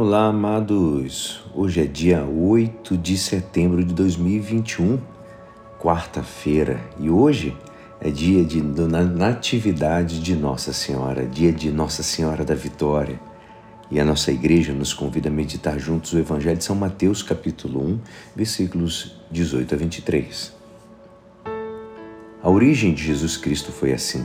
Olá, amados. Hoje é dia 8 de setembro de 2021, quarta-feira, e hoje é dia de natividade de Nossa Senhora, dia de Nossa Senhora da Vitória. E a nossa igreja nos convida a meditar juntos o Evangelho de São Mateus, capítulo 1, versículos 18 a 23. A origem de Jesus Cristo foi assim.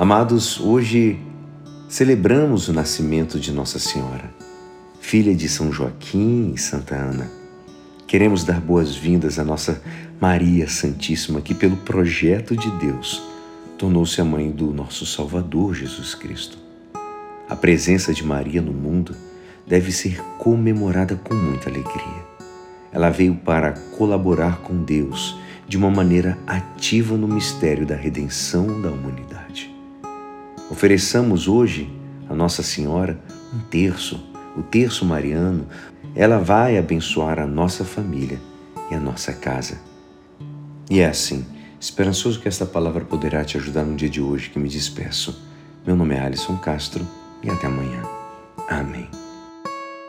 Amados, hoje celebramos o nascimento de Nossa Senhora, filha de São Joaquim e Santa Ana. Queremos dar boas-vindas à nossa Maria Santíssima, que, pelo projeto de Deus, tornou-se a mãe do nosso Salvador Jesus Cristo. A presença de Maria no mundo deve ser comemorada com muita alegria. Ela veio para colaborar com Deus de uma maneira ativa no mistério da redenção da humanidade. Ofereçamos hoje a Nossa Senhora um terço, o terço mariano. Ela vai abençoar a nossa família e a nossa casa. E é assim, esperançoso que esta palavra poderá te ajudar no dia de hoje que me despeço. Meu nome é Alisson Castro e até amanhã. Amém.